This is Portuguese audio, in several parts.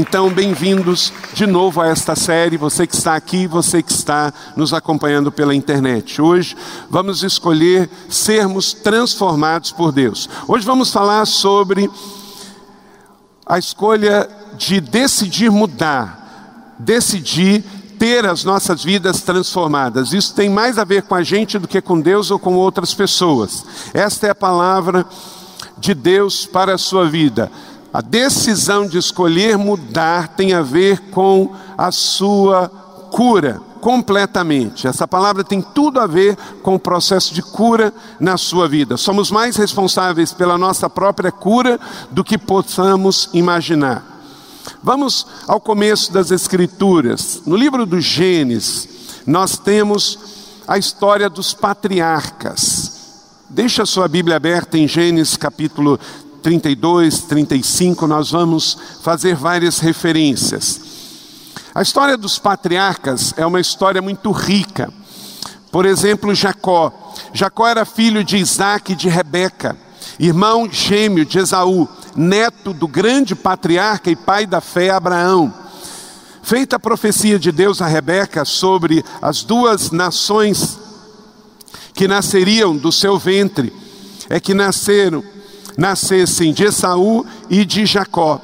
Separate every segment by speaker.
Speaker 1: Então, bem-vindos de novo a esta série, você que está aqui, você que está nos acompanhando pela internet. Hoje vamos escolher sermos transformados por Deus. Hoje vamos falar sobre a escolha de decidir mudar, decidir ter as nossas vidas transformadas. Isso tem mais a ver com a gente do que com Deus ou com outras pessoas. Esta é a palavra de Deus para a sua vida. A decisão de escolher mudar tem a ver com a sua cura completamente. Essa palavra tem tudo a ver com o processo de cura na sua vida. Somos mais responsáveis pela nossa própria cura do que possamos imaginar. Vamos ao começo das Escrituras. No livro do Gênesis, nós temos a história dos patriarcas. Deixa a sua Bíblia aberta em Gênesis capítulo 32, 35, nós vamos fazer várias referências. A história dos patriarcas é uma história muito rica. Por exemplo, Jacó. Jacó era filho de Isaac e de Rebeca, irmão gêmeo de Esaú, neto do grande patriarca e pai da fé Abraão. Feita a profecia de Deus a Rebeca sobre as duas nações que nasceriam do seu ventre, é que nasceram nascessem de Esaú e de Jacó.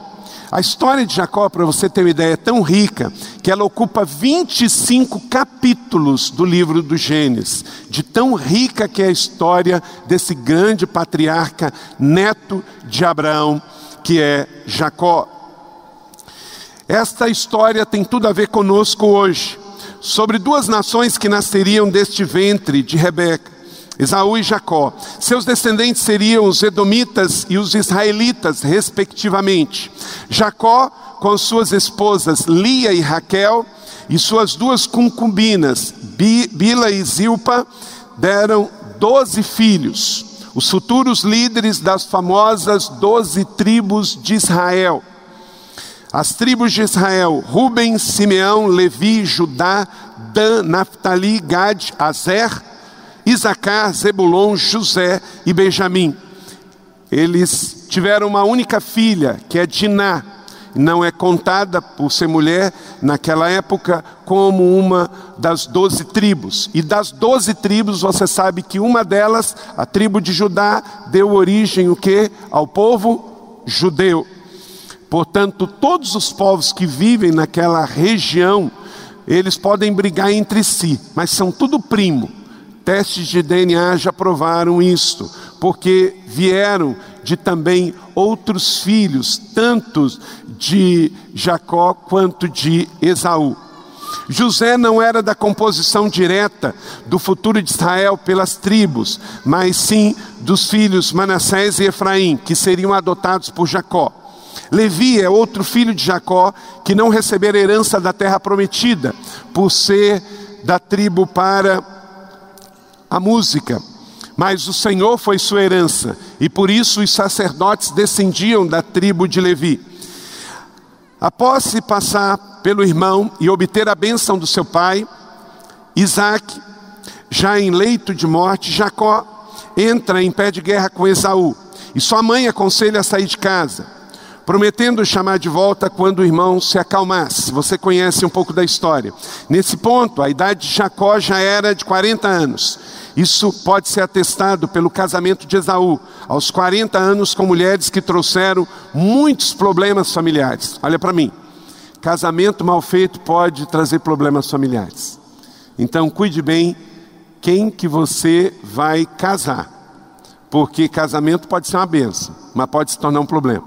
Speaker 1: A história de Jacó, para você ter uma ideia, é tão rica que ela ocupa 25 capítulos do livro do Gênesis, de tão rica que é a história desse grande patriarca, neto de Abraão, que é Jacó. Esta história tem tudo a ver conosco hoje, sobre duas nações que nasceriam deste ventre de Rebeca. Esaú e Jacó. Seus descendentes seriam os edomitas e os israelitas, respectivamente. Jacó, com suas esposas Lia e Raquel, e suas duas concubinas, Bila e Zilpa, deram doze filhos, os futuros líderes das famosas doze tribos de Israel. As tribos de Israel, Ruben, Simeão, Levi, Judá, Dan, Naphtali, Gad, Azer, Isacar, Zebulon, José e Benjamim. Eles tiveram uma única filha, que é Diná. Não é contada por ser mulher naquela época como uma das doze tribos. E das doze tribos, você sabe que uma delas, a tribo de Judá, deu origem o que? Ao povo judeu. Portanto, todos os povos que vivem naquela região, eles podem brigar entre si, mas são tudo primo. Testes de DNA já provaram isto, porque vieram de também outros filhos, tanto de Jacó quanto de Esaú. José não era da composição direta do futuro de Israel pelas tribos, mas sim dos filhos Manassés e Efraim, que seriam adotados por Jacó. Levi é outro filho de Jacó que não recebera herança da terra prometida, por ser da tribo para a música, mas o Senhor foi sua herança, e por isso os sacerdotes descendiam da tribo de Levi. Após se passar pelo irmão e obter a bênção do seu pai, Isaac, já em leito de morte, Jacó entra em pé de guerra com Esaú, e sua mãe aconselha a sair de casa prometendo chamar de volta quando o irmão se acalmasse. Você conhece um pouco da história. Nesse ponto, a idade de Jacó já era de 40 anos. Isso pode ser atestado pelo casamento de Esaú, aos 40 anos com mulheres que trouxeram muitos problemas familiares. Olha para mim. Casamento mal feito pode trazer problemas familiares. Então, cuide bem quem que você vai casar. Porque casamento pode ser uma benção, mas pode se tornar um problema.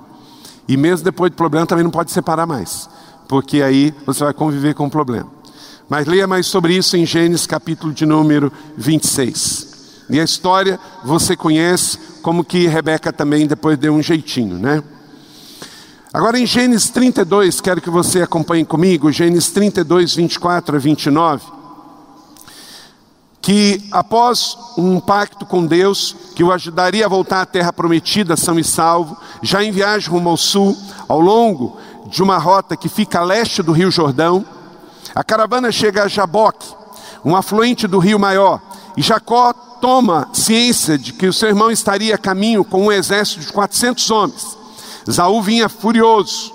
Speaker 1: E mesmo depois do problema também não pode separar mais, porque aí você vai conviver com o problema. Mas leia mais sobre isso em Gênesis capítulo de número 26. E a história você conhece, como que Rebeca também depois deu um jeitinho, né? Agora em Gênesis 32, quero que você acompanhe comigo, Gênesis 32, 24 a 29. que após um pacto com Deus, que o ajudaria a voltar à terra prometida, são e salvo, já em viagem rumo ao sul, ao longo de uma rota que fica a leste do Rio Jordão, a caravana chega a Jaboque, um afluente do rio maior, e Jacó toma ciência de que o seu irmão estaria a caminho com um exército de 400 homens. Zaú vinha furioso.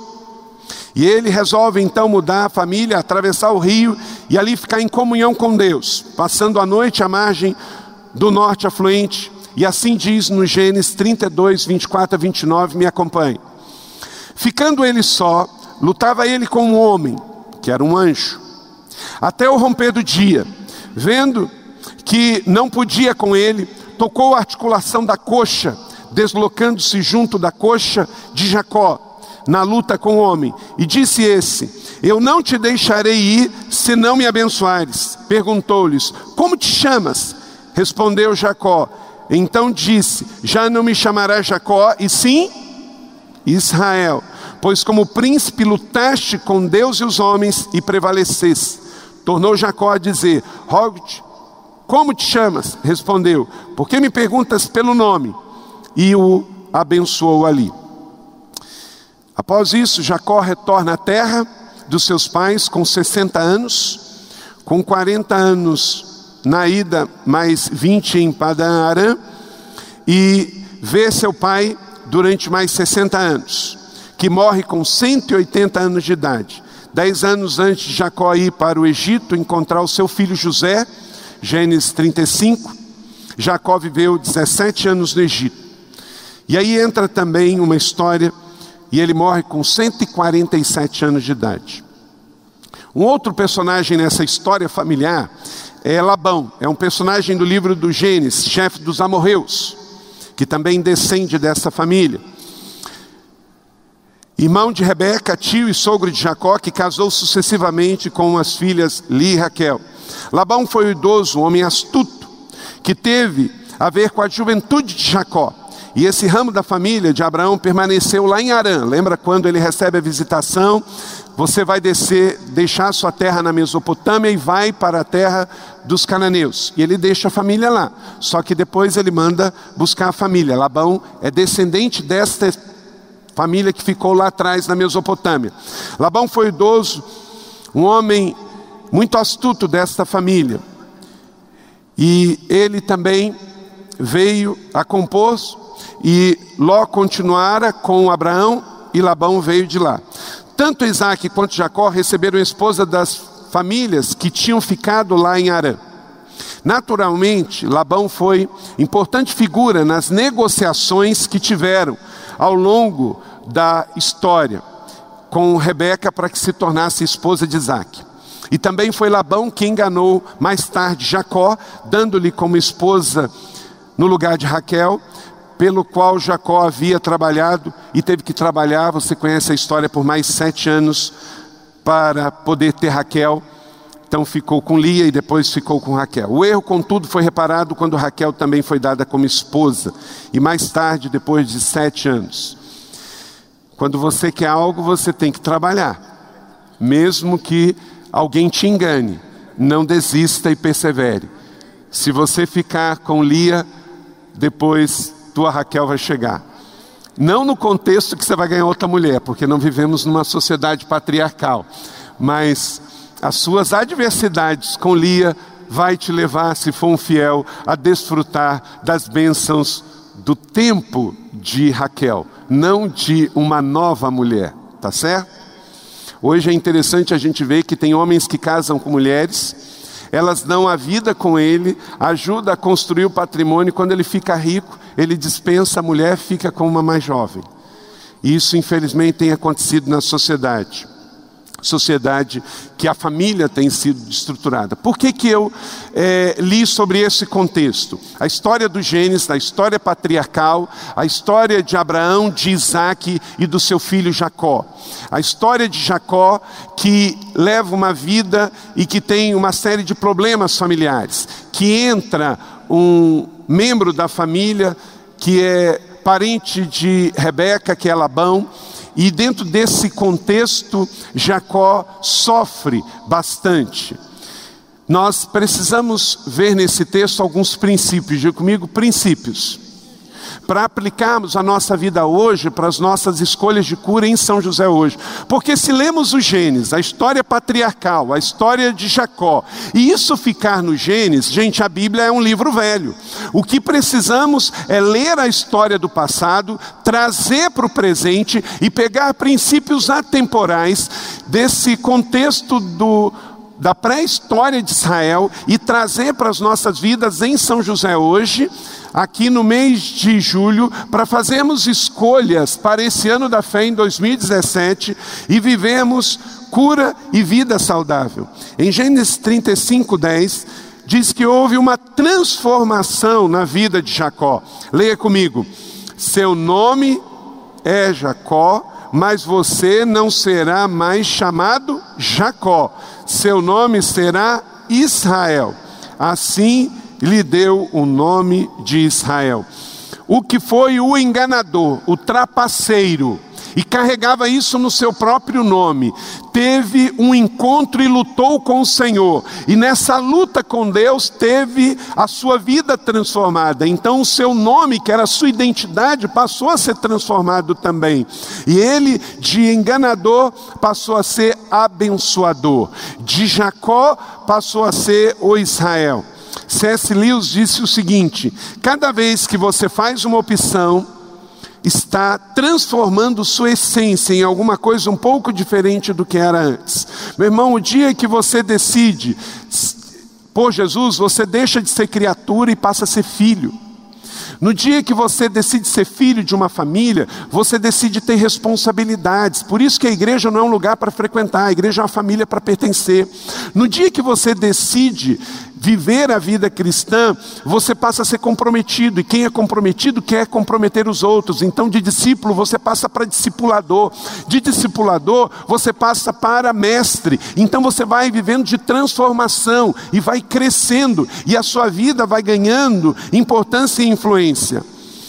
Speaker 1: E ele resolve então mudar a família, atravessar o rio e ali ficar em comunhão com Deus, passando a noite à margem do norte afluente. E assim diz no Gênesis 32, 24 a 29, me acompanhe. Ficando ele só, lutava ele com um homem, que era um anjo, até o romper do dia, vendo que não podia com ele, tocou a articulação da coxa, deslocando-se junto da coxa de Jacó, na luta com o homem, e disse esse: Eu não te deixarei ir se não me abençoares. Perguntou-lhes: Como te chamas? Respondeu Jacó. Então disse: Já não me chamarás Jacó, e sim Israel, pois como príncipe lutaste com Deus e os homens e prevaleceste. Tornou Jacó a dizer: Rogo-te como te chamas? Respondeu: Por que me perguntas pelo nome? E o abençoou ali. Após isso, Jacó retorna à terra dos seus pais com 60 anos, com 40 anos na ida, mais 20 em Padan Aram, e vê seu pai durante mais 60 anos, que morre com 180 anos de idade. Dez anos antes de Jacó ir para o Egito encontrar o seu filho José, Gênesis 35, Jacó viveu 17 anos no Egito. E aí entra também uma história, e ele morre com 147 anos de idade. Um outro personagem nessa história familiar é Labão, é um personagem do livro do Gênesis, chefe dos amorreus, que também descende dessa família. Irmão de Rebeca, tio e sogro de Jacó, que casou sucessivamente com as filhas Li e Raquel. Labão foi o idoso, um homem astuto, que teve a ver com a juventude de Jacó. E esse ramo da família de Abraão permaneceu lá em Arã. Lembra quando ele recebe a visitação? Você vai descer, deixar sua terra na Mesopotâmia e vai para a terra dos cananeus. E ele deixa a família lá. Só que depois ele manda buscar a família. Labão é descendente desta família que ficou lá atrás na Mesopotâmia. Labão foi idoso, um homem muito astuto desta família. E ele também veio a compor e Ló continuara com Abraão e Labão veio de lá. Tanto Isaac quanto Jacó receberam esposa das famílias que tinham ficado lá em Arã. Naturalmente, Labão foi importante figura nas negociações que tiveram ao longo da história com Rebeca para que se tornasse esposa de Isaac. E também foi Labão que enganou mais tarde Jacó, dando-lhe como esposa no lugar de Raquel, pelo qual Jacó havia trabalhado e teve que trabalhar, você conhece a história, por mais sete anos para poder ter Raquel. Então ficou com Lia e depois ficou com Raquel. O erro, contudo, foi reparado quando Raquel também foi dada como esposa. E mais tarde, depois de sete anos. Quando você quer algo, você tem que trabalhar. Mesmo que alguém te engane, não desista e persevere. Se você ficar com Lia, depois tua Raquel vai chegar. Não no contexto que você vai ganhar outra mulher, porque não vivemos numa sociedade patriarcal, mas as suas adversidades com Lia vai te levar, se for um fiel, a desfrutar das bênçãos do tempo de Raquel, não de uma nova mulher, tá certo? Hoje é interessante a gente ver que tem homens que casam com mulheres, elas dão a vida com ele, ajuda a construir o patrimônio, quando ele fica rico, ele dispensa a mulher, fica com uma mais jovem. Isso, infelizmente, tem acontecido na sociedade sociedade que a família tem sido estruturada. Por que, que eu é, li sobre esse contexto? A história do Gênesis, a história patriarcal, a história de Abraão, de Isaac e do seu filho Jacó. A história de Jacó que leva uma vida e que tem uma série de problemas familiares. Que entra um membro da família que é parente de Rebeca, que é Labão, e dentro desse contexto, Jacó sofre bastante. nós precisamos ver nesse texto alguns princípios. Diga comigo, princípios para aplicarmos a nossa vida hoje, para as nossas escolhas de cura em São José hoje. Porque se lemos o Gênesis, a história patriarcal, a história de Jacó, e isso ficar no Gênesis, gente, a Bíblia é um livro velho. O que precisamos é ler a história do passado, trazer para o presente e pegar princípios atemporais desse contexto do da pré-história de Israel e trazer para as nossas vidas em São José hoje, aqui no mês de julho, para fazermos escolhas para esse ano da fé em 2017 e vivemos cura e vida saudável. Em Gênesis 35, 10, diz que houve uma transformação na vida de Jacó. Leia comigo. Seu nome é Jacó, mas você não será mais chamado Jacó seu nome será Israel. Assim lhe deu o nome de Israel. O que foi o enganador, o trapaceiro, e carregava isso no seu próprio nome. Teve um encontro e lutou com o Senhor, e nessa luta com Deus teve a sua vida transformada. Então, o seu nome, que era a sua identidade, passou a ser transformado também. E ele, de enganador, passou a ser abençoador. De Jacó, passou a ser o Israel. C.S. Lewis disse o seguinte: cada vez que você faz uma opção, está transformando sua essência em alguma coisa um pouco diferente do que era antes. Meu irmão, o dia que você decide por Jesus, você deixa de ser criatura e passa a ser filho. No dia que você decide ser filho de uma família, você decide ter responsabilidades. Por isso que a igreja não é um lugar para frequentar, a igreja é uma família para pertencer. No dia que você decide viver a vida cristã, você passa a ser comprometido, e quem é comprometido quer comprometer os outros. Então, de discípulo, você passa para discipulador, de discipulador, você passa para mestre. Então, você vai vivendo de transformação e vai crescendo, e a sua vida vai ganhando importância e influência.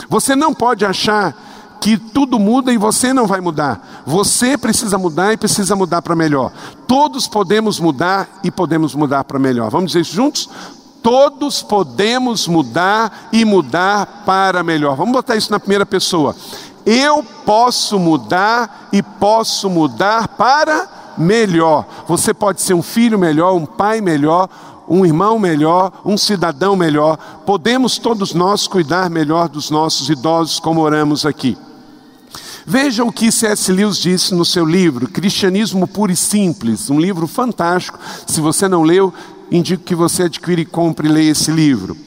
Speaker 1: Você não pode achar que tudo muda e você não vai mudar. Você precisa mudar e precisa mudar para melhor. Todos podemos mudar e podemos mudar para melhor. Vamos dizer juntos? Todos podemos mudar e mudar para melhor. Vamos botar isso na primeira pessoa. Eu posso mudar e posso mudar para melhor. Você pode ser um filho melhor, um pai melhor, um irmão melhor, um cidadão melhor. Podemos todos nós cuidar melhor dos nossos idosos, como oramos aqui. Veja o que C.S. Lewis disse no seu livro, Cristianismo Puro e Simples, um livro fantástico. Se você não leu, indico que você adquire compre e leia esse livro.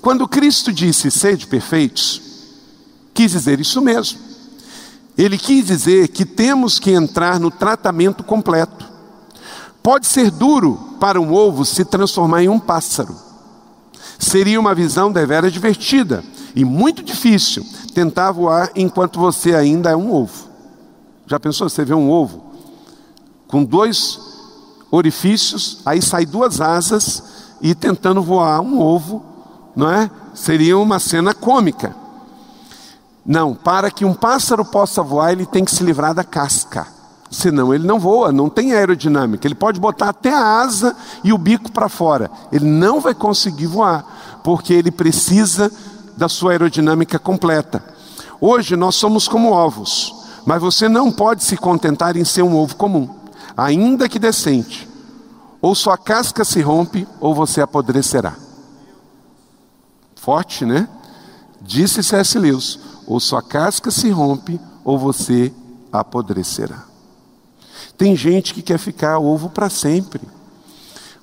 Speaker 1: Quando Cristo disse sede perfeitos, quis dizer isso mesmo. Ele quis dizer que temos que entrar no tratamento completo. Pode ser duro para um ovo se transformar em um pássaro. Seria uma visão deveras divertida e muito difícil tentar voar enquanto você ainda é um ovo. Já pensou? Você vê um ovo com dois orifícios, aí sai duas asas e tentando voar um ovo, não é? Seria uma cena cômica. Não, para que um pássaro possa voar, ele tem que se livrar da casca. Senão ele não voa, não tem aerodinâmica. Ele pode botar até a asa e o bico para fora. Ele não vai conseguir voar, porque ele precisa da sua aerodinâmica completa. Hoje nós somos como ovos, mas você não pode se contentar em ser um ovo comum, ainda que decente. Ou sua casca se rompe, ou você apodrecerá. Forte, né? Disse C.S. Lewis: ou sua casca se rompe, ou você apodrecerá. Tem gente que quer ficar ovo para sempre.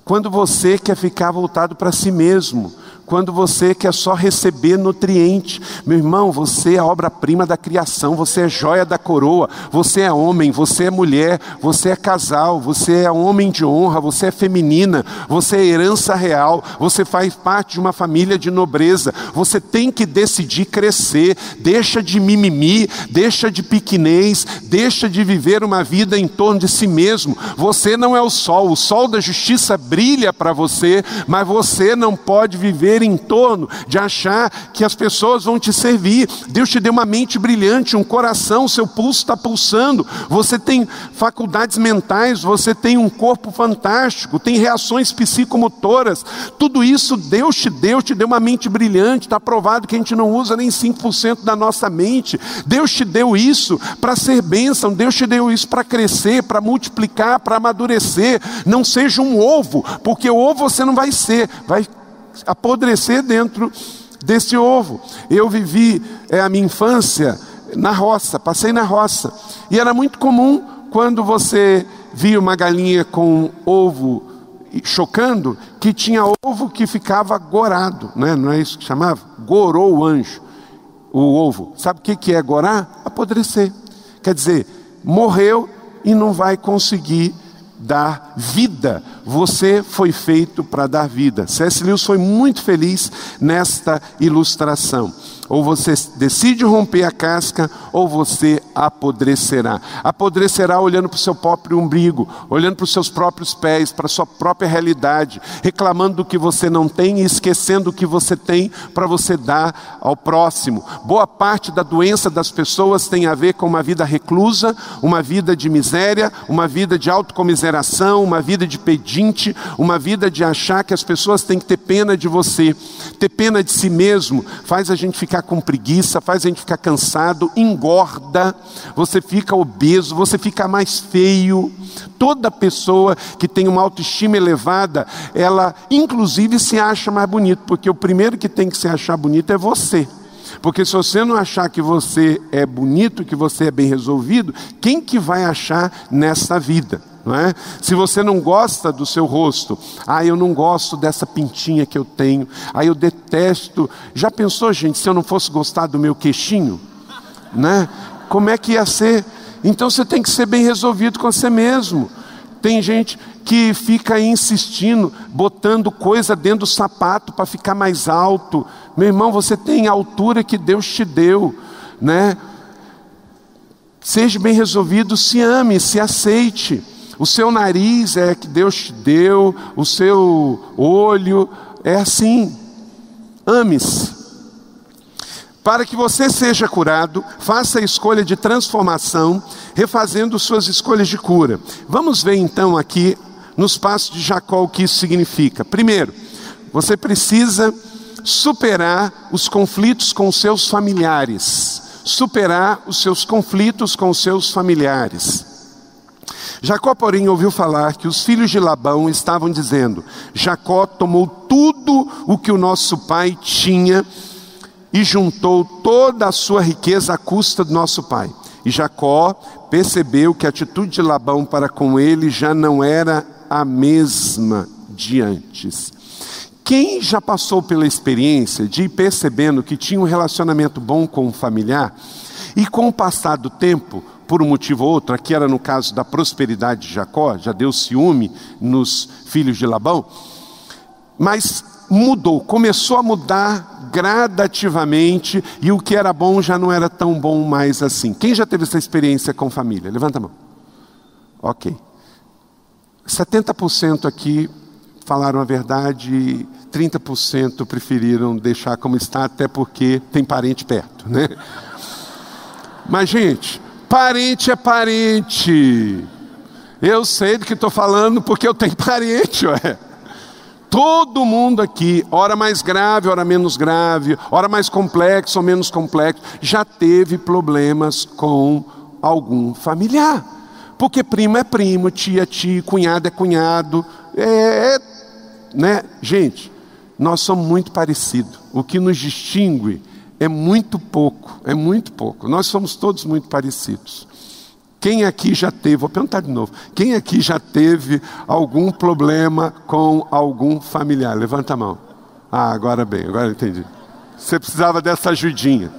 Speaker 1: Quando você quer ficar voltado para si mesmo, quando você quer só receber nutriente. Meu irmão, você é obra-prima da criação, você é joia da coroa, você é homem, você é mulher, você é casal, você é homem de honra, você é feminina, você é herança real, você faz parte de uma família de nobreza. Você tem que decidir crescer, deixa de mimimi, deixa de piquenez, deixa de viver uma vida em torno de si mesmo. Você não é o sol, o sol da justiça para você, mas você não pode viver em torno de achar que as pessoas vão te servir. Deus te deu uma mente brilhante, um coração, seu pulso está pulsando. Você tem faculdades mentais, você tem um corpo fantástico, tem reações psicomotoras. Tudo isso Deus te deu, te deu uma mente brilhante. Está provado que a gente não usa nem 5% da nossa mente. Deus te deu isso para ser bênção, Deus te deu isso para crescer, para multiplicar, para amadurecer. Não seja um ovo, porque o ovo você não vai ser, vai apodrecer dentro desse ovo. Eu vivi é, a minha infância na roça, passei na roça, e era muito comum quando você via uma galinha com ovo chocando, que tinha ovo que ficava gorado, né? não é isso que chamava? Gorou o anjo, o ovo. Sabe o que é gorar? Apodrecer. Quer dizer, morreu e não vai conseguir dar vida. Você foi feito para dar vida. C.S. Lewis foi muito feliz nesta ilustração. Ou você decide romper a casca, ou você apodrecerá. Apodrecerá olhando para o seu próprio umbigo, olhando para os seus próprios pés, para a sua própria realidade, reclamando do que você não tem e esquecendo o que você tem para você dar ao próximo. Boa parte da doença das pessoas tem a ver com uma vida reclusa, uma vida de miséria, uma vida de autocomiseração, uma vida de pedinte, uma vida de achar que as pessoas têm que ter pena de você. Ter pena de si mesmo faz a gente ficar com preguiça, faz a gente ficar cansado, engorda você fica obeso, você fica mais feio. Toda pessoa que tem uma autoestima elevada, ela inclusive se acha mais bonito, porque o primeiro que tem que se achar bonito é você. Porque se você não achar que você é bonito, que você é bem resolvido, quem que vai achar nessa vida? Não é? Se você não gosta do seu rosto, ah, eu não gosto dessa pintinha que eu tenho, ah, eu detesto. Já pensou, gente, se eu não fosse gostar do meu queixinho? Né? como é que ia ser? Então você tem que ser bem resolvido com você mesmo. Tem gente que fica insistindo, botando coisa dentro do sapato para ficar mais alto. Meu irmão, você tem a altura que Deus te deu, né? Seja bem resolvido, se ame, se aceite. O seu nariz é que Deus te deu, o seu olho é assim. Ame-se. Para que você seja curado, faça a escolha de transformação, refazendo suas escolhas de cura. Vamos ver então aqui nos passos de Jacó o que isso significa. Primeiro, você precisa superar os conflitos com seus familiares. Superar os seus conflitos com seus familiares. Jacó, porém, ouviu falar que os filhos de Labão estavam dizendo: Jacó tomou tudo o que o nosso pai tinha e juntou toda a sua riqueza à custa do nosso pai. E Jacó percebeu que a atitude de Labão para com ele já não era a mesma de antes. Quem já passou pela experiência de ir percebendo que tinha um relacionamento bom com o familiar e com o passar do tempo, por um motivo ou outro, aqui era no caso da prosperidade de Jacó, já deu ciúme nos filhos de Labão, mas mudou, começou a mudar gradativamente e o que era bom já não era tão bom mais assim. Quem já teve essa experiência com família? Levanta a mão. Ok. 70% aqui falaram a verdade, 30% preferiram deixar como está, até porque tem parente perto, né? Mas, gente, parente é parente. Eu sei do que estou falando porque eu tenho parente, ué. Todo mundo aqui, hora mais grave, hora menos grave, hora mais complexo ou menos complexo, já teve problemas com algum familiar. Porque primo é primo, tia é tia, cunhado é cunhado. É, é, né? Gente, nós somos muito parecidos. O que nos distingue é muito pouco, é muito pouco. Nós somos todos muito parecidos. Quem aqui já teve, vou perguntar de novo, quem aqui já teve algum problema com algum familiar? Levanta a mão. Ah, agora bem, agora entendi. Você precisava dessa ajudinha.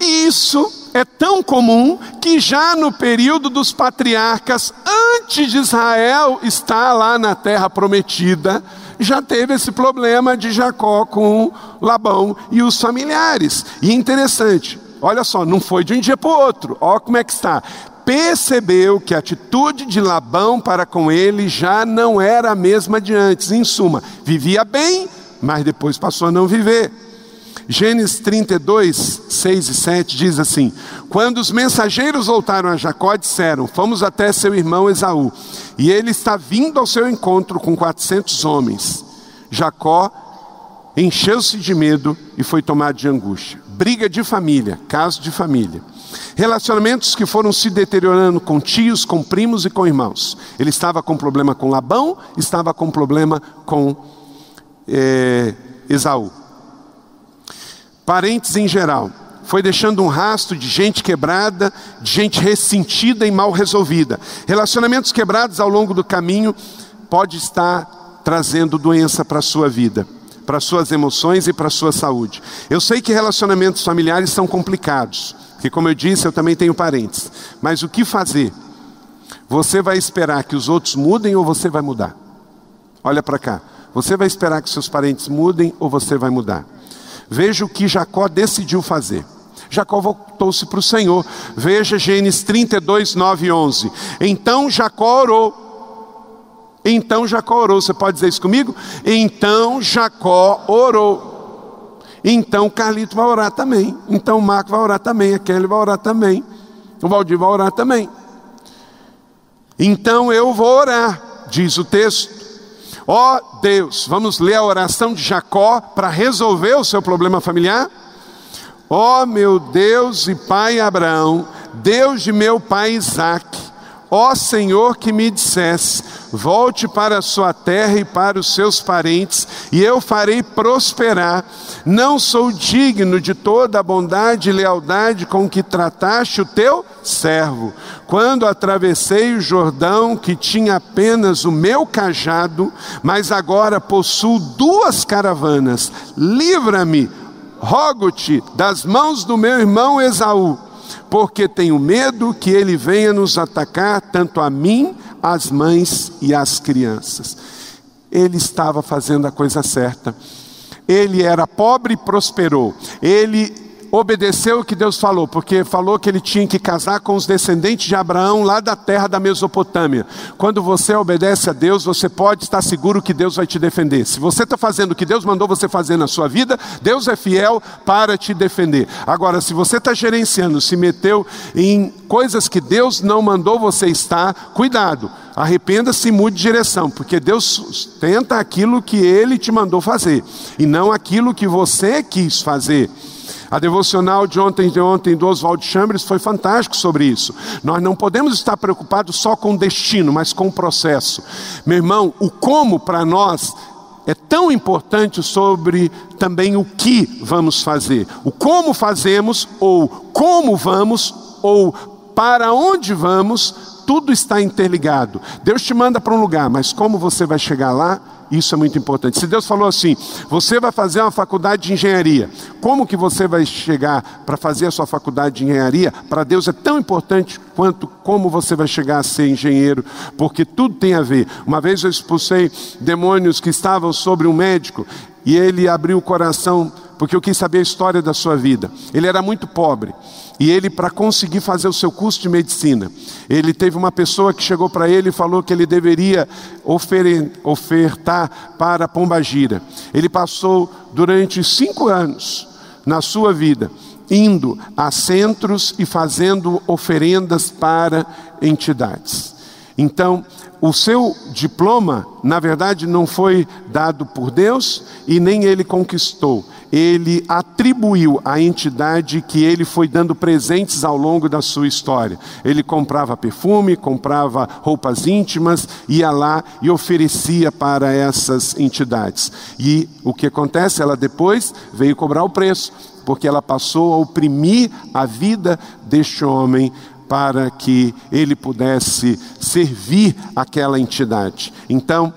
Speaker 1: Isso é tão comum que já no período dos patriarcas, antes de Israel estar lá na terra prometida, já teve esse problema de Jacó com Labão e os familiares. E interessante, Olha só, não foi de um dia para o outro. Olha como é que está. percebeu que a atitude de Labão para com ele já não era a mesma de antes. Em suma, vivia bem, mas depois passou a não viver. Gênesis 32, 6 e 7 diz assim: Quando os mensageiros voltaram a Jacó, disseram: Fomos até seu irmão Esaú, e ele está vindo ao seu encontro com 400 homens. Jacó encheu-se de medo e foi tomado de angústia. Briga de família, caso de família. Relacionamentos que foram se deteriorando com tios, com primos e com irmãos. Ele estava com problema com Labão, estava com problema com é, Esaú. Parentes em geral. Foi deixando um rastro de gente quebrada, de gente ressentida e mal resolvida. Relacionamentos quebrados ao longo do caminho pode estar trazendo doença para a sua vida para suas emoções e para sua saúde. Eu sei que relacionamentos familiares são complicados, porque como eu disse, eu também tenho parentes. Mas o que fazer? Você vai esperar que os outros mudem ou você vai mudar? Olha para cá. Você vai esperar que seus parentes mudem ou você vai mudar? Veja o que Jacó decidiu fazer. Jacó voltou-se para o Senhor. Veja Gênesis 32, 9 e 11. Então Jacó orou então Jacó orou. Você pode dizer isso comigo? Então Jacó orou. Então Carlito vai orar também. Então Marco vai orar também. A Kelly vai orar também. O Valdir vai orar também. Então eu vou orar, diz o texto. Ó oh, Deus, vamos ler a oração de Jacó para resolver o seu problema familiar? Ó oh, meu Deus e Pai Abraão, Deus de meu pai Isaque, Ó Senhor, que me dissesse: volte para a sua terra e para os seus parentes, e eu farei prosperar. Não sou digno de toda a bondade e lealdade com que trataste o teu servo. Quando atravessei o Jordão, que tinha apenas o meu cajado, mas agora possuo duas caravanas, livra-me, rogo-te, das mãos do meu irmão Esaú porque tenho medo que ele venha nos atacar, tanto a mim, as mães e as crianças. Ele estava fazendo a coisa certa. Ele era pobre e prosperou. Ele obedeceu o que Deus falou, porque falou que ele tinha que casar com os descendentes de Abraão lá da terra da Mesopotâmia. Quando você obedece a Deus, você pode estar seguro que Deus vai te defender. Se você está fazendo o que Deus mandou você fazer na sua vida, Deus é fiel para te defender. Agora, se você está gerenciando, se meteu em coisas que Deus não mandou você estar, cuidado. Arrependa-se e mude de direção, porque Deus sustenta aquilo que Ele te mandou fazer, e não aquilo que você quis fazer. A devocional de ontem de ontem do Oswald Chambers foi fantástico sobre isso. Nós não podemos estar preocupados só com o destino, mas com o processo. Meu irmão, o como para nós é tão importante sobre também o que vamos fazer. O como fazemos, ou como vamos, ou para onde vamos, tudo está interligado. Deus te manda para um lugar, mas como você vai chegar lá, isso é muito importante. Se Deus falou assim, você vai fazer uma faculdade de engenharia, como que você vai chegar para fazer a sua faculdade de engenharia? Para Deus é tão importante quanto como você vai chegar a ser engenheiro, porque tudo tem a ver. Uma vez eu expulsei demônios que estavam sobre um médico e ele abriu o coração porque eu quis saber a história da sua vida. Ele era muito pobre. E ele, para conseguir fazer o seu curso de medicina, ele teve uma pessoa que chegou para ele e falou que ele deveria ofertar para Pombagira. Ele passou durante cinco anos na sua vida indo a centros e fazendo oferendas para entidades. Então, o seu diploma, na verdade, não foi dado por Deus e nem ele conquistou ele atribuiu à entidade que ele foi dando presentes ao longo da sua história. Ele comprava perfume, comprava roupas íntimas, ia lá e oferecia para essas entidades. E o que acontece? Ela depois veio cobrar o preço, porque ela passou a oprimir a vida deste homem para que ele pudesse servir aquela entidade. Então,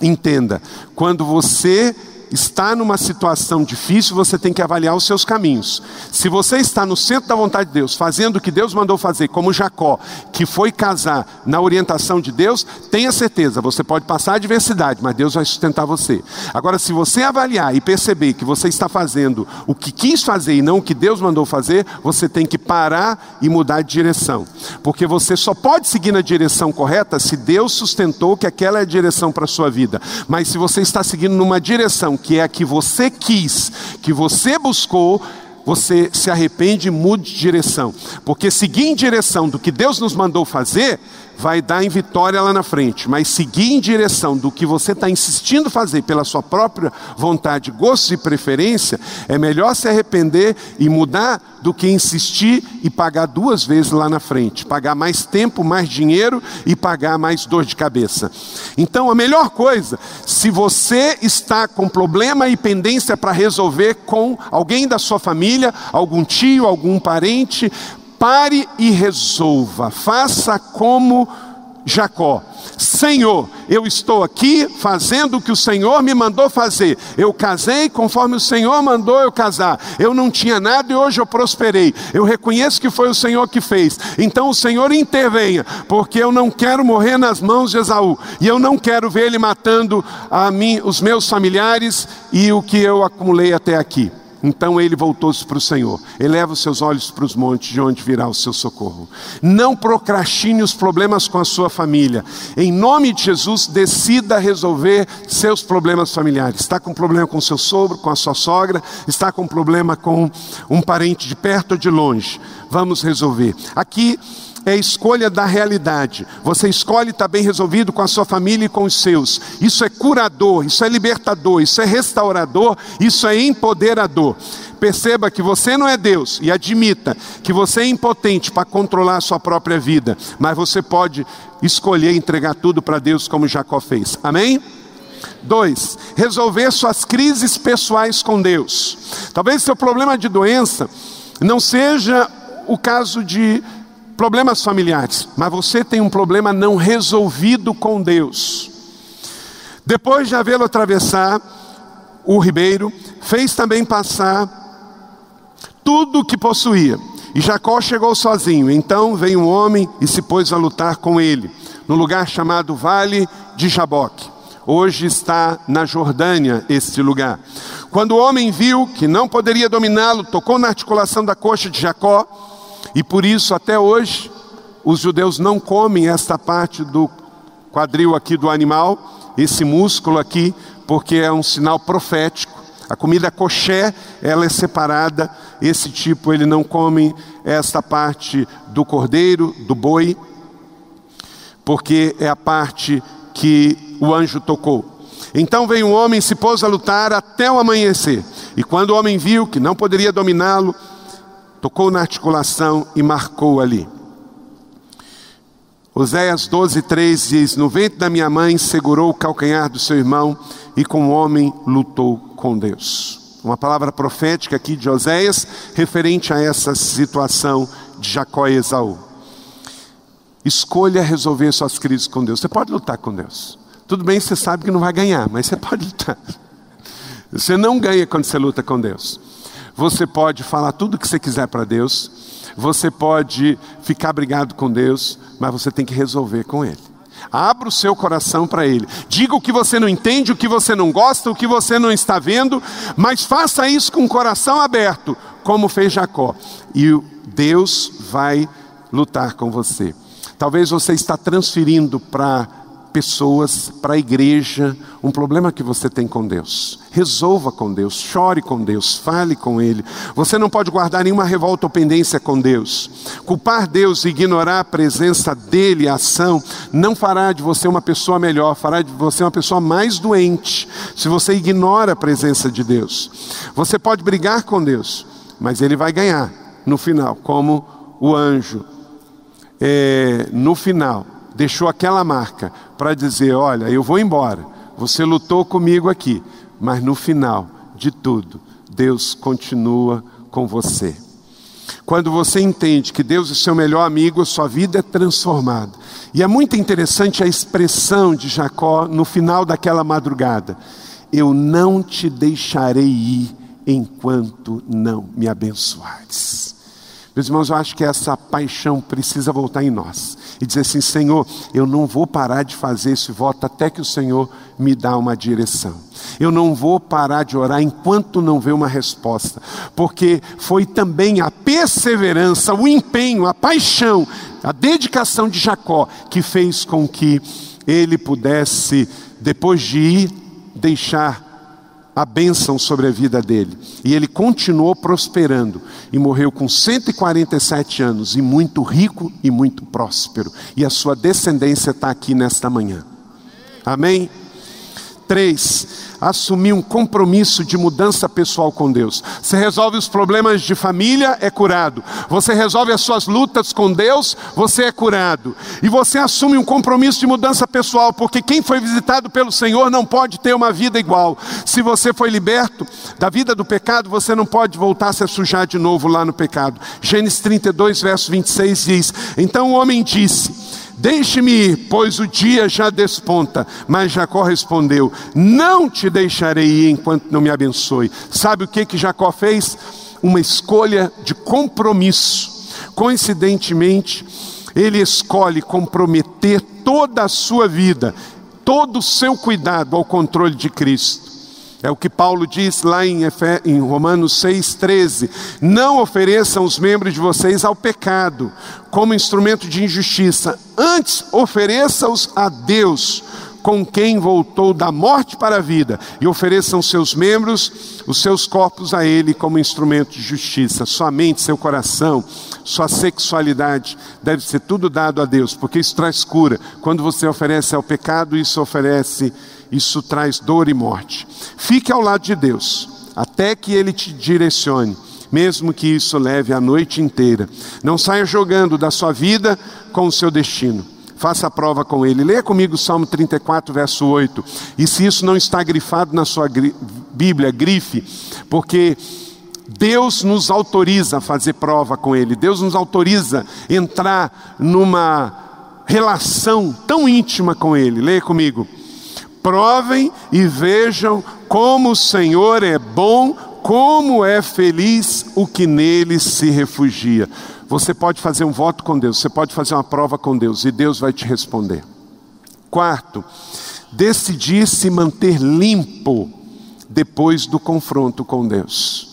Speaker 1: entenda, quando você está numa situação difícil, você tem que avaliar os seus caminhos. Se você está no centro da vontade de Deus, fazendo o que Deus mandou fazer, como Jacó, que foi casar na orientação de Deus, tenha certeza, você pode passar adversidade, mas Deus vai sustentar você. Agora, se você avaliar e perceber que você está fazendo o que quis fazer e não o que Deus mandou fazer, você tem que parar e mudar de direção. Porque você só pode seguir na direção correta se Deus sustentou que aquela é a direção para a sua vida. Mas se você está seguindo numa direção que é a que você quis, que você buscou, você se arrepende e mude de direção. Porque seguir em direção do que Deus nos mandou fazer vai dar em vitória lá na frente, mas seguir em direção do que você está insistindo fazer pela sua própria vontade, gosto e preferência, é melhor se arrepender e mudar do que insistir e pagar duas vezes lá na frente, pagar mais tempo, mais dinheiro e pagar mais dor de cabeça. Então, a melhor coisa, se você está com problema e pendência para resolver com alguém da sua família, algum tio, algum parente, Pare e resolva, faça como Jacó. Senhor, eu estou aqui fazendo o que o Senhor me mandou fazer. Eu casei conforme o Senhor mandou eu casar. Eu não tinha nada e hoje eu prosperei. Eu reconheço que foi o Senhor que fez. Então o Senhor intervenha, porque eu não quero morrer nas mãos de Esaú. E eu não quero ver ele matando a mim, os meus familiares e o que eu acumulei até aqui. Então ele voltou-se para o Senhor. Eleva os seus olhos para os montes, de onde virá o seu socorro. Não procrastine os problemas com a sua família. Em nome de Jesus, decida resolver seus problemas familiares. Está com problema com seu sogro, com a sua sogra, está com problema com um parente de perto ou de longe. Vamos resolver. Aqui é a escolha da realidade. Você escolhe estar bem resolvido com a sua família e com os seus. Isso é curador, isso é libertador, isso é restaurador, isso é empoderador. Perceba que você não é Deus e admita que você é impotente para controlar a sua própria vida, mas você pode escolher entregar tudo para Deus como Jacó fez. Amém? Dois, resolver suas crises pessoais com Deus. Talvez seu problema de doença não seja o caso de problemas familiares, mas você tem um problema não resolvido com Deus. Depois de havê-lo atravessar o ribeiro, fez também passar tudo o que possuía. E Jacó chegou sozinho. Então veio um homem e se pôs a lutar com ele, no lugar chamado Vale de Jaboque. Hoje está na Jordânia este lugar. Quando o homem viu que não poderia dominá-lo, tocou na articulação da coxa de Jacó e por isso, até hoje, os judeus não comem esta parte do quadril aqui do animal, esse músculo aqui, porque é um sinal profético. A comida coxé, ela é separada, esse tipo ele não come esta parte do cordeiro, do boi, porque é a parte que o anjo tocou. Então veio um homem e se pôs a lutar até o amanhecer. E quando o homem viu que não poderia dominá-lo, tocou na articulação e marcou ali. Oséias 12, 3 diz: No ventre da minha mãe segurou o calcanhar do seu irmão e com o homem lutou com Deus. Uma palavra profética aqui de Oséias referente a essa situação de Jacó e Esaú. Escolha resolver suas crises com Deus. Você pode lutar com Deus. Tudo bem, você sabe que não vai ganhar, mas você pode lutar. Você não ganha quando você luta com Deus. Você pode falar tudo o que você quiser para Deus, você pode ficar brigado com Deus, mas você tem que resolver com Ele. Abra o seu coração para Ele. Diga o que você não entende, o que você não gosta, o que você não está vendo, mas faça isso com o coração aberto, como fez Jacó. E Deus vai lutar com você. Talvez você está transferindo para pessoas, para a igreja, um problema que você tem com Deus. Resolva com Deus, chore com Deus, fale com Ele. Você não pode guardar nenhuma revolta ou pendência com Deus. Culpar Deus e ignorar a presença dEle, a ação, não fará de você uma pessoa melhor, fará de você uma pessoa mais doente, se você ignora a presença de Deus. Você pode brigar com Deus, mas Ele vai ganhar no final, como o anjo. É, no final, deixou aquela marca para dizer: Olha, eu vou embora, você lutou comigo aqui, mas no final de tudo, Deus continua com você. Quando você entende que Deus é seu melhor amigo, sua vida é transformada. E é muito interessante a expressão de Jacó no final daquela madrugada. Eu não te deixarei ir enquanto não me abençoares. Meus irmãos, eu acho que essa paixão precisa voltar em nós e dizer assim: Senhor, eu não vou parar de fazer esse voto até que o Senhor me dá uma direção. Eu não vou parar de orar enquanto não ver uma resposta, porque foi também a perseverança, o empenho, a paixão, a dedicação de Jacó que fez com que ele pudesse, depois de ir, deixar a bênção sobre a vida dele. E ele continuou prosperando e morreu com 147 anos, e muito rico e muito próspero. E a sua descendência está aqui nesta manhã. Amém? Três, assumir um compromisso de mudança pessoal com Deus. Você resolve os problemas de família, é curado. Você resolve as suas lutas com Deus, você é curado. E você assume um compromisso de mudança pessoal, porque quem foi visitado pelo Senhor não pode ter uma vida igual. Se você foi liberto da vida do pecado, você não pode voltar a se sujar de novo lá no pecado. Gênesis 32, verso 26 diz: Então o homem disse: Deixe-me ir, pois o dia já desponta. Mas Jacó respondeu: Não te deixarei ir enquanto não me abençoe. Sabe o que que Jacó fez? Uma escolha de compromisso. Coincidentemente, ele escolhe comprometer toda a sua vida, todo o seu cuidado ao controle de Cristo. É o que Paulo diz lá em, em Romanos 6,13: Não ofereçam os membros de vocês ao pecado como instrumento de injustiça, antes ofereça-os a Deus, com quem voltou da morte para a vida, e ofereçam seus membros, os seus corpos a Ele como instrumento de justiça. Sua mente, seu coração, sua sexualidade deve ser tudo dado a Deus, porque isso traz cura. Quando você oferece ao pecado, isso oferece isso traz dor e morte. Fique ao lado de Deus, até que Ele te direcione, mesmo que isso leve a noite inteira. Não saia jogando da sua vida com o seu destino. Faça a prova com Ele. Leia comigo o Salmo 34, verso 8. E se isso não está grifado na sua Bíblia, grife, porque Deus nos autoriza a fazer prova com Ele. Deus nos autoriza a entrar numa relação tão íntima com Ele. Leia comigo. Provem e vejam como o Senhor é bom, como é feliz o que nele se refugia. Você pode fazer um voto com Deus, você pode fazer uma prova com Deus e Deus vai te responder. Quarto, decidir se manter limpo depois do confronto com Deus.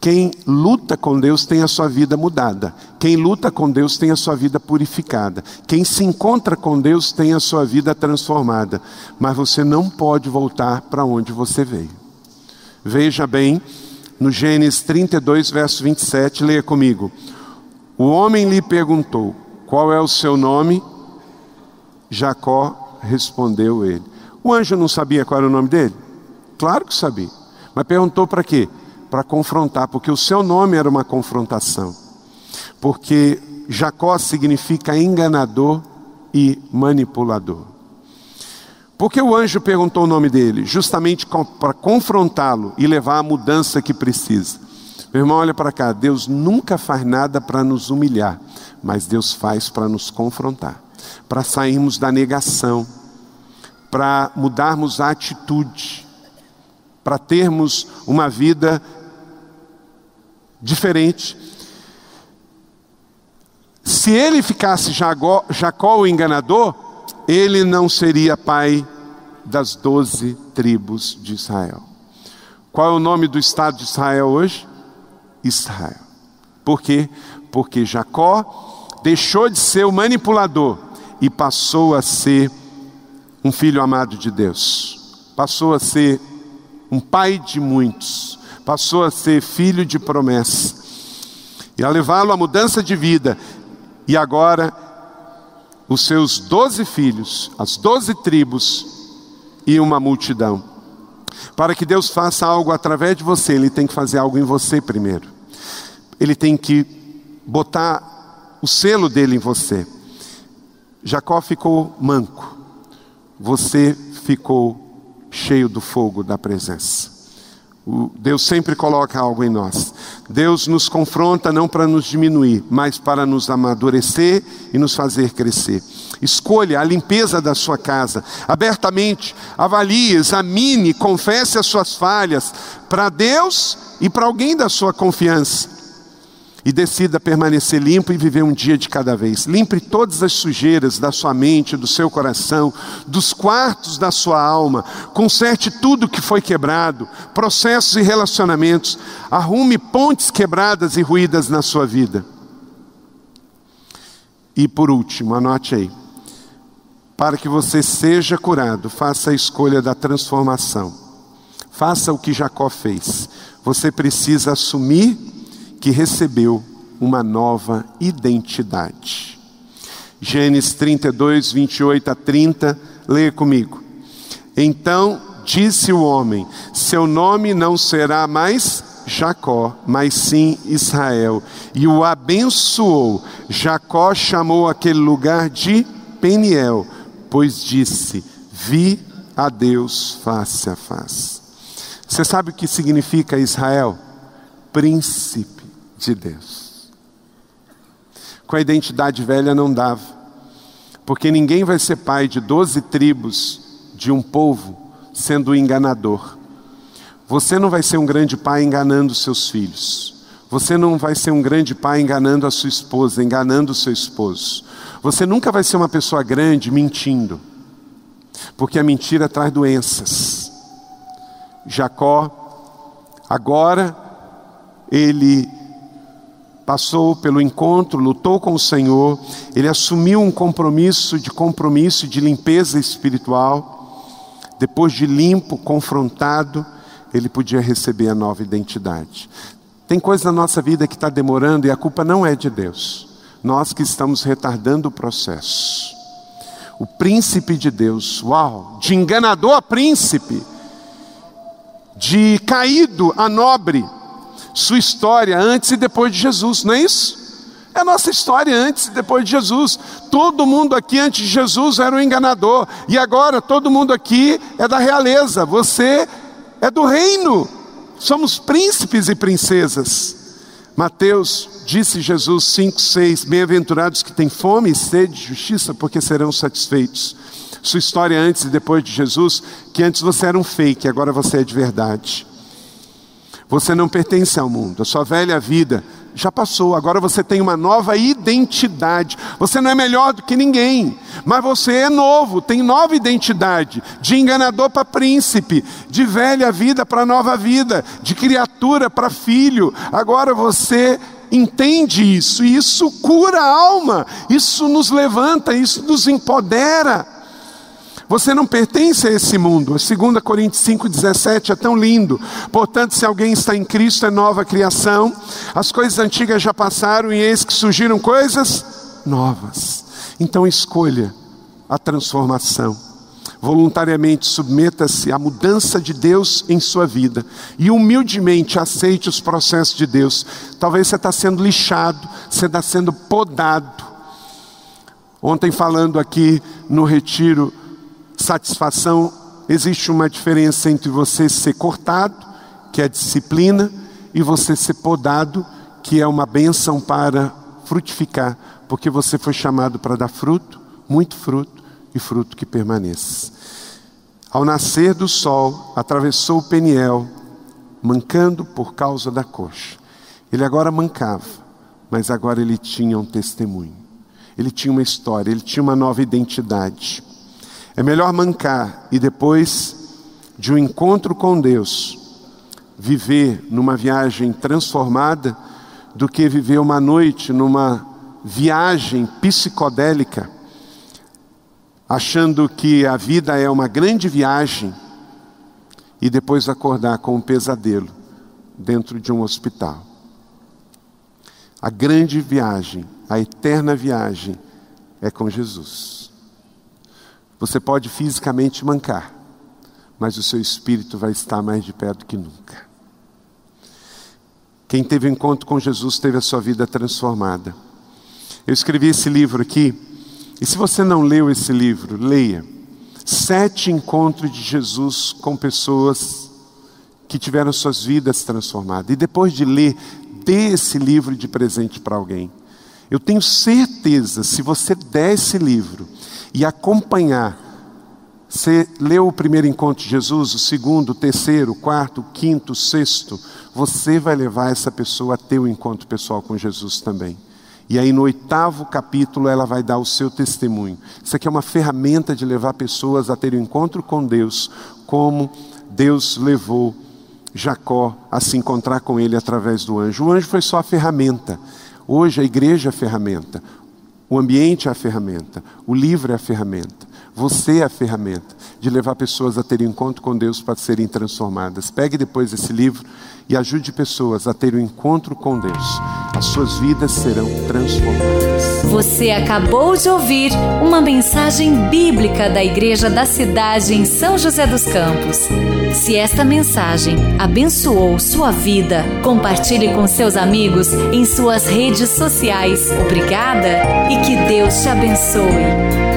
Speaker 1: Quem luta com Deus tem a sua vida mudada. Quem luta com Deus tem a sua vida purificada. Quem se encontra com Deus tem a sua vida transformada. Mas você não pode voltar para onde você veio. Veja bem, no Gênesis 32, verso 27, leia comigo. O homem lhe perguntou: Qual é o seu nome? Jacó respondeu ele. O anjo não sabia qual era o nome dele? Claro que sabia. Mas perguntou para quê? Para confrontar, porque o seu nome era uma confrontação. Porque Jacó significa enganador e manipulador. Porque o anjo perguntou o nome dele? Justamente para confrontá-lo e levar a mudança que precisa. Meu irmão, olha para cá. Deus nunca faz nada para nos humilhar, mas Deus faz para nos confrontar, para sairmos da negação, para mudarmos a atitude, para termos uma vida diferente. Se ele ficasse Jacó, o enganador, ele não seria pai das doze tribos de Israel. Qual é o nome do estado de Israel hoje? Israel. Por quê? Porque Jacó deixou de ser o manipulador e passou a ser um filho amado de Deus. Passou a ser um pai de muitos passou a ser filho de promessa, e a levá-lo à mudança de vida, e agora os seus doze filhos, as doze tribos e uma multidão. Para que Deus faça algo através de você, Ele tem que fazer algo em você primeiro. Ele tem que botar o selo dele em você. Jacó ficou manco, você ficou cheio do fogo da presença. Deus sempre coloca algo em nós. Deus nos confronta não para nos diminuir, mas para nos amadurecer e nos fazer crescer. Escolha a limpeza da sua casa, abertamente, avalie, examine, confesse as suas falhas para Deus e para alguém da sua confiança e decida permanecer limpo e viver um dia de cada vez. Limpe todas as sujeiras da sua mente, do seu coração, dos quartos da sua alma. Conserte tudo que foi quebrado, processos e relacionamentos. Arrume pontes quebradas e ruídas na sua vida. E por último, anote aí. Para que você seja curado, faça a escolha da transformação. Faça o que Jacó fez. Você precisa assumir que recebeu uma nova identidade. Gênesis 32, 28 a 30, leia comigo. Então disse o homem: Seu nome não será mais Jacó, mas sim Israel. E o abençoou. Jacó chamou aquele lugar de Peniel, pois disse: Vi a Deus face a face. Você sabe o que significa Israel? Príncipe de Deus. Com a identidade velha não dava, porque ninguém vai ser pai de doze tribos de um povo sendo enganador. Você não vai ser um grande pai enganando seus filhos. Você não vai ser um grande pai enganando a sua esposa, enganando o seu esposo. Você nunca vai ser uma pessoa grande mentindo, porque a mentira traz doenças. Jacó, agora, ele passou pelo encontro, lutou com o Senhor, ele assumiu um compromisso de compromisso de limpeza espiritual. Depois de limpo, confrontado, ele podia receber a nova identidade. Tem coisa na nossa vida que está demorando e a culpa não é de Deus. Nós que estamos retardando o processo. O príncipe de Deus, uau, de enganador a príncipe, de caído a nobre, sua história antes e depois de Jesus, não é isso? É a nossa história antes e depois de Jesus. Todo mundo aqui antes de Jesus era um enganador, e agora todo mundo aqui é da realeza, você é do reino, somos príncipes e princesas. Mateus disse Jesus 5, 6: Bem-aventurados que têm fome e sede de justiça, porque serão satisfeitos. Sua história antes e depois de Jesus, que antes você era um fake, agora você é de verdade. Você não pertence ao mundo, a sua velha vida já passou, agora você tem uma nova identidade. Você não é melhor do que ninguém, mas você é novo, tem nova identidade, de enganador para príncipe, de velha vida para nova vida, de criatura para filho. Agora você entende isso, e isso cura a alma, isso nos levanta, isso nos empodera. Você não pertence a esse mundo. 2 Coríntios 5,17 é tão lindo. Portanto, se alguém está em Cristo, é nova criação. As coisas antigas já passaram e eis que surgiram coisas novas. Então escolha a transformação. Voluntariamente submeta-se à mudança de Deus em sua vida e humildemente aceite os processos de Deus. Talvez você está sendo lixado, você está sendo podado. Ontem, falando aqui no retiro satisfação, existe uma diferença entre você ser cortado, que é disciplina, e você ser podado, que é uma benção para frutificar, porque você foi chamado para dar fruto, muito fruto e fruto que permaneça. Ao nascer do sol, atravessou o Peniel, mancando por causa da coxa. Ele agora mancava, mas agora ele tinha um testemunho. Ele tinha uma história, ele tinha uma nova identidade. É melhor mancar e depois de um encontro com Deus, viver numa viagem transformada, do que viver uma noite numa viagem psicodélica, achando que a vida é uma grande viagem e depois acordar com um pesadelo dentro de um hospital. A grande viagem, a eterna viagem é com Jesus. Você pode fisicamente mancar, mas o seu espírito vai estar mais de pé do que nunca. Quem teve um encontro com Jesus teve a sua vida transformada. Eu escrevi esse livro aqui, e se você não leu esse livro, leia. Sete encontros de Jesus com pessoas que tiveram suas vidas transformadas. E depois de ler, dê esse livro de presente para alguém. Eu tenho certeza, se você der esse livro e acompanhar, você leu o primeiro encontro de Jesus, o segundo, o terceiro, o quarto, o quinto, o sexto, você vai levar essa pessoa a ter o um encontro pessoal com Jesus também. E aí no oitavo capítulo ela vai dar o seu testemunho. Isso aqui é uma ferramenta de levar pessoas a ter um encontro com Deus, como Deus levou Jacó a se encontrar com ele através do anjo. O anjo foi só a ferramenta. Hoje a igreja é a ferramenta, o ambiente é a ferramenta, o livro é a ferramenta, você é a ferramenta de levar pessoas a terem encontro com Deus para serem transformadas. Pegue depois esse livro e ajude pessoas a ter um encontro com Deus. As suas vidas serão transformadas.
Speaker 2: Você acabou de ouvir uma mensagem bíblica da Igreja da Cidade em São José dos Campos. Se esta mensagem abençoou sua vida, compartilhe com seus amigos em suas redes sociais. Obrigada e que Deus te abençoe.